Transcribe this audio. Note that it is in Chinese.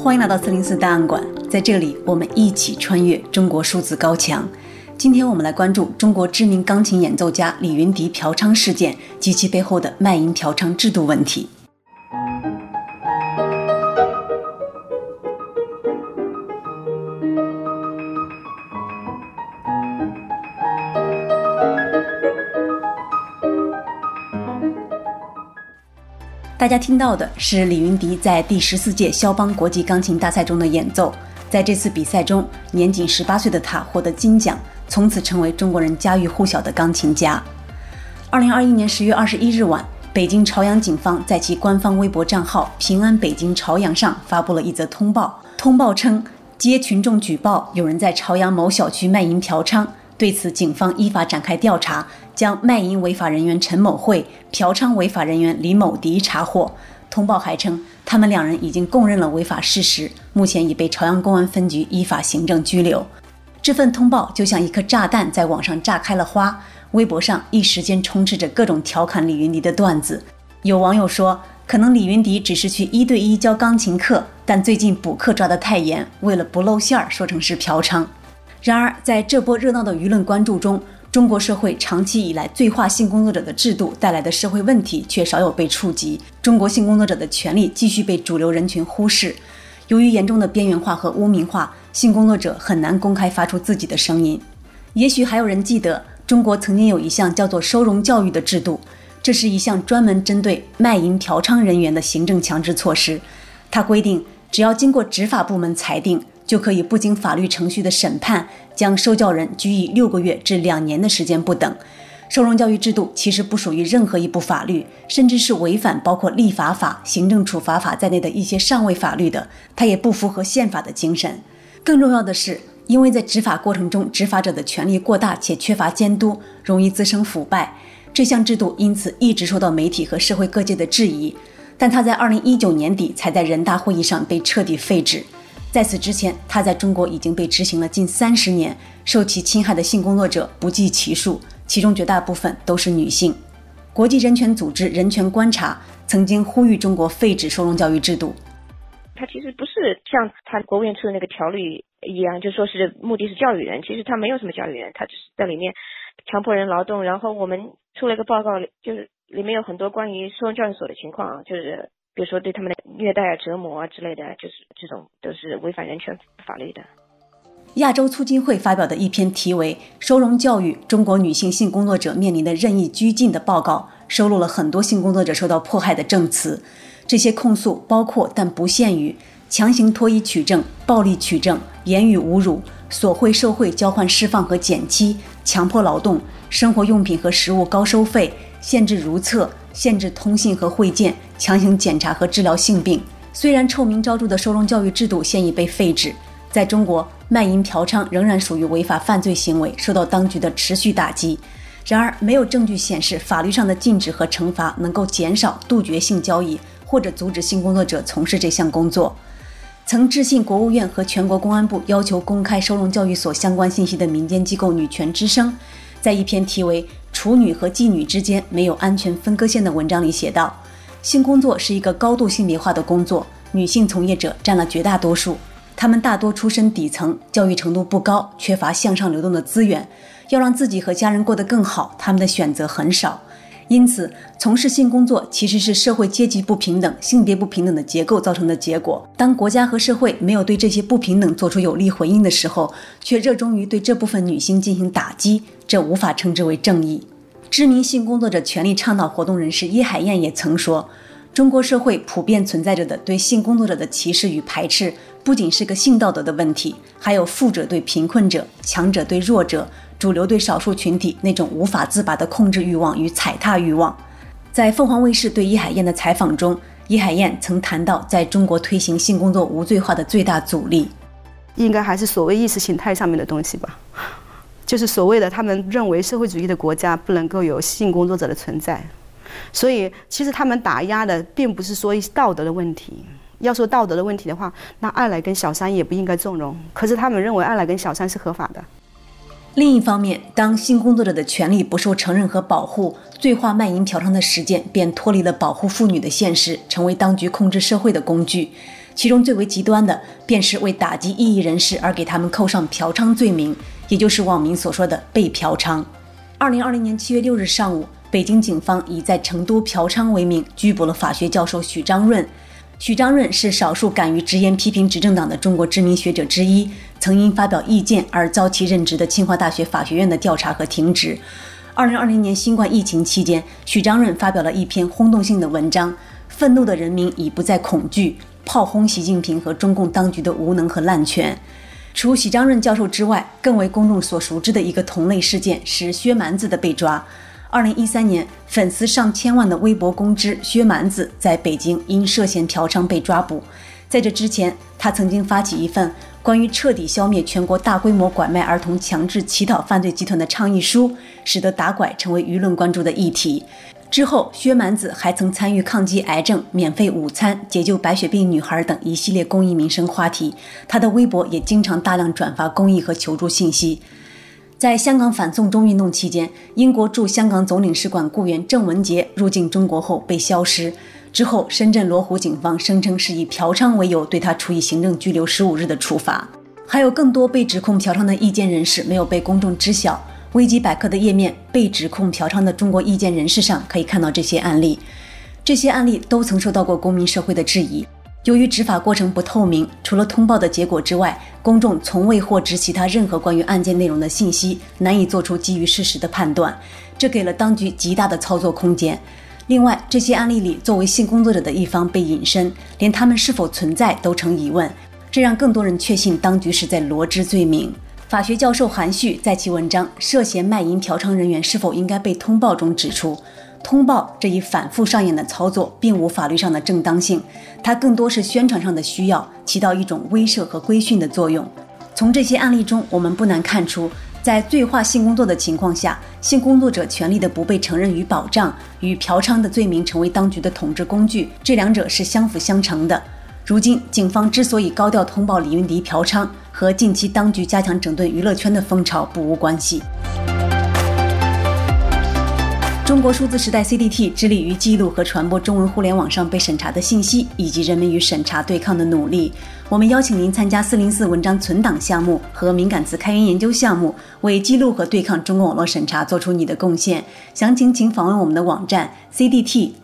欢迎来到四零四档案馆，在这里我们一起穿越中国数字高墙。今天我们来关注中国知名钢琴演奏家李云迪嫖娼事件及其背后的卖淫嫖娼制度问题。大家听到的是李云迪在第十四届肖邦国际钢琴大赛中的演奏。在这次比赛中，年仅十八岁的他获得金奖，从此成为中国人家喻户晓的钢琴家。二零二一年十月二十一日晚，北京朝阳警方在其官方微博账号“平安北京朝阳”上发布了一则通报。通报称，接群众举报有人在朝阳某小区卖淫嫖娼。对此，警方依法展开调查，将卖淫违法人员陈某慧、嫖娼违法人员李某迪查获。通报还称，他们两人已经供认了违法事实，目前已被朝阳公安分局依法行政拘留。这份通报就像一颗炸弹，在网上炸开了花。微博上一时间充斥着各种调侃李云迪的段子。有网友说，可能李云迪只是去一对一教钢琴课，但最近补课抓得太严，为了不露馅儿，说成是嫖娼。然而，在这波热闹的舆论关注中，中国社会长期以来罪化性工作者的制度带来的社会问题却少有被触及。中国性工作者的权利继续被主流人群忽视。由于严重的边缘化和污名化，性工作者很难公开发出自己的声音。也许还有人记得，中国曾经有一项叫做收容教育的制度，这是一项专门针对卖淫嫖娼人员的行政强制措施。它规定，只要经过执法部门裁定。就可以不经法律程序的审判，将受教人拘役六个月至两年的时间不等。收容教育制度其实不属于任何一部法律，甚至是违反包括立法法、行政处罚法在内的一些上位法律的。它也不符合宪法的精神。更重要的是，因为在执法过程中，执法者的权力过大且缺乏监督，容易滋生腐败。这项制度因此一直受到媒体和社会各界的质疑。但它在二零一九年底才在人大会议上被彻底废止。在此之前，他在中国已经被执行了近三十年，受其侵害的性工作者不计其数，其中绝大部分都是女性。国际人权组织人权观察曾经呼吁中国废止收容教育制度。他其实不是像他国务院出的那个条例一样，就说是目的是教育人，其实他没有什么教育人，他只是在里面强迫人劳动。然后我们出了一个报告，就是里面有很多关于收容教育所的情况，就是。比如说对他们的虐待啊、折磨啊之类的，就是这种都是违反人权法律的。亚洲促进会发表的一篇题为《收容教育：中国女性性工作者面临的任意拘禁》的报告，收录了很多性工作者受到迫害的证词。这些控诉包括但不限于强行脱衣取证、暴力取证、言语侮辱、索贿受贿交换释放和减期、强迫劳动、生活用品和食物高收费、限制如厕。限制通信和会见，强行检查和治疗性病。虽然臭名昭著的收容教育制度现已被废止，在中国卖淫嫖娼仍然属于违法犯罪行为，受到当局的持续打击。然而，没有证据显示法律上的禁止和惩罚能够减少、杜绝性交易或者阻止性工作者从事这项工作。曾致信国务院和全国公安部要求公开收容教育所相关信息的民间机构“女权之声”，在一篇题为处女和妓女之间没有安全分割线的文章里写道：“性工作是一个高度性别化的工作，女性从业者占了绝大多数。她们大多出身底层，教育程度不高，缺乏向上流动的资源。要让自己和家人过得更好，她们的选择很少。因此，从事性工作其实是社会阶级不平等、性别不平等的结构造成的结果。当国家和社会没有对这些不平等做出有力回应的时候，却热衷于对这部分女性进行打击。”这无法称之为正义。知名性工作者权利倡导活动人士叶海燕也曾说：“中国社会普遍存在着的对性工作者的歧视与排斥，不仅是个性道德的问题，还有富者对贫困者、强者对弱者、主流对少数群体那种无法自拔的控制欲望与踩踏欲望。”在凤凰卫视对伊海燕的采访中，伊海燕曾谈到，在中国推行性工作无罪化的最大阻力，应该还是所谓意识形态上面的东西吧。就是所谓的他们认为社会主义的国家不能够有性工作者的存在，所以其实他们打压的并不是说一些道德的问题。要说道德的问题的话，那二奶跟小三也不应该纵容。可是他们认为二奶跟小三是合法的。另一方面，当性工作者的权利不受承认和保护，罪化卖淫嫖娼的实践便脱离了保护妇女的现实，成为当局控制社会的工具。其中最为极端的，便是为打击异议人士而给他们扣上嫖娼罪名，也就是网民所说的“被嫖娼”。二零二零年七月六日上午，北京警方以在成都嫖娼为名拘捕了法学教授许章润。许章润是少数敢于直言批评执政党的中国知名学者之一，曾因发表意见而遭其任职的清华大学法学院的调查和停职。二零二零年新冠疫情期间，许章润发表了一篇轰动性的文章，《愤怒的人民已不再恐惧》，炮轰习近平和中共当局的无能和滥权。除许章润教授之外，更为公众所熟知的一个同类事件是薛蛮子的被抓。二零一三年，粉丝上千万的微博公知薛蛮子在北京因涉嫌嫖娼被抓捕。在这之前，他曾经发起一份关于彻底消灭全国大规模拐卖儿童、强制乞讨犯罪集团的倡议书，使得打拐成为舆论关注的议题。之后，薛蛮子还曾参与抗击癌症、免费午餐、解救白血病女孩等一系列公益民生话题。他的微博也经常大量转发公益和求助信息。在香港反送中运动期间，英国驻香港总领事馆雇员郑文杰入境中国后被消失。之后，深圳罗湖警方声称是以嫖娼为由对他处以行政拘留十五日的处罚。还有更多被指控嫖娼的意见人士没有被公众知晓。维基百科的页面“被指控嫖娼的中国意见人士”上可以看到这些案例。这些案例都曾受到过公民社会的质疑。由于执法过程不透明，除了通报的结果之外，公众从未获知其他任何关于案件内容的信息，难以做出基于事实的判断，这给了当局极大的操作空间。另外，这些案例里，作为性工作者的一方被隐身，连他们是否存在都成疑问，这让更多人确信当局是在罗织罪名。法学教授韩旭在其文章《涉嫌卖淫嫖娼人员是否应该被通报》中指出。通报这一反复上演的操作，并无法律上的正当性，它更多是宣传上的需要，起到一种威慑和规训的作用。从这些案例中，我们不难看出，在罪化性工作的情况下，性工作者权利的不被承认与保障，与嫖娼的罪名成为当局的统治工具，这两者是相辅相成的。如今，警方之所以高调通报李云迪嫖娼，和近期当局加强整顿娱乐圈的风潮不无关系。中国数字时代 CDT 致力于记录和传播中文互联网上被审查的信息，以及人们与审查对抗的努力。我们邀请您参加四零四文章存档项目和敏感词开源研究项目，为记录和对抗中国网络审查做出你的贡献。详情请访问我们的网站 cdt.media。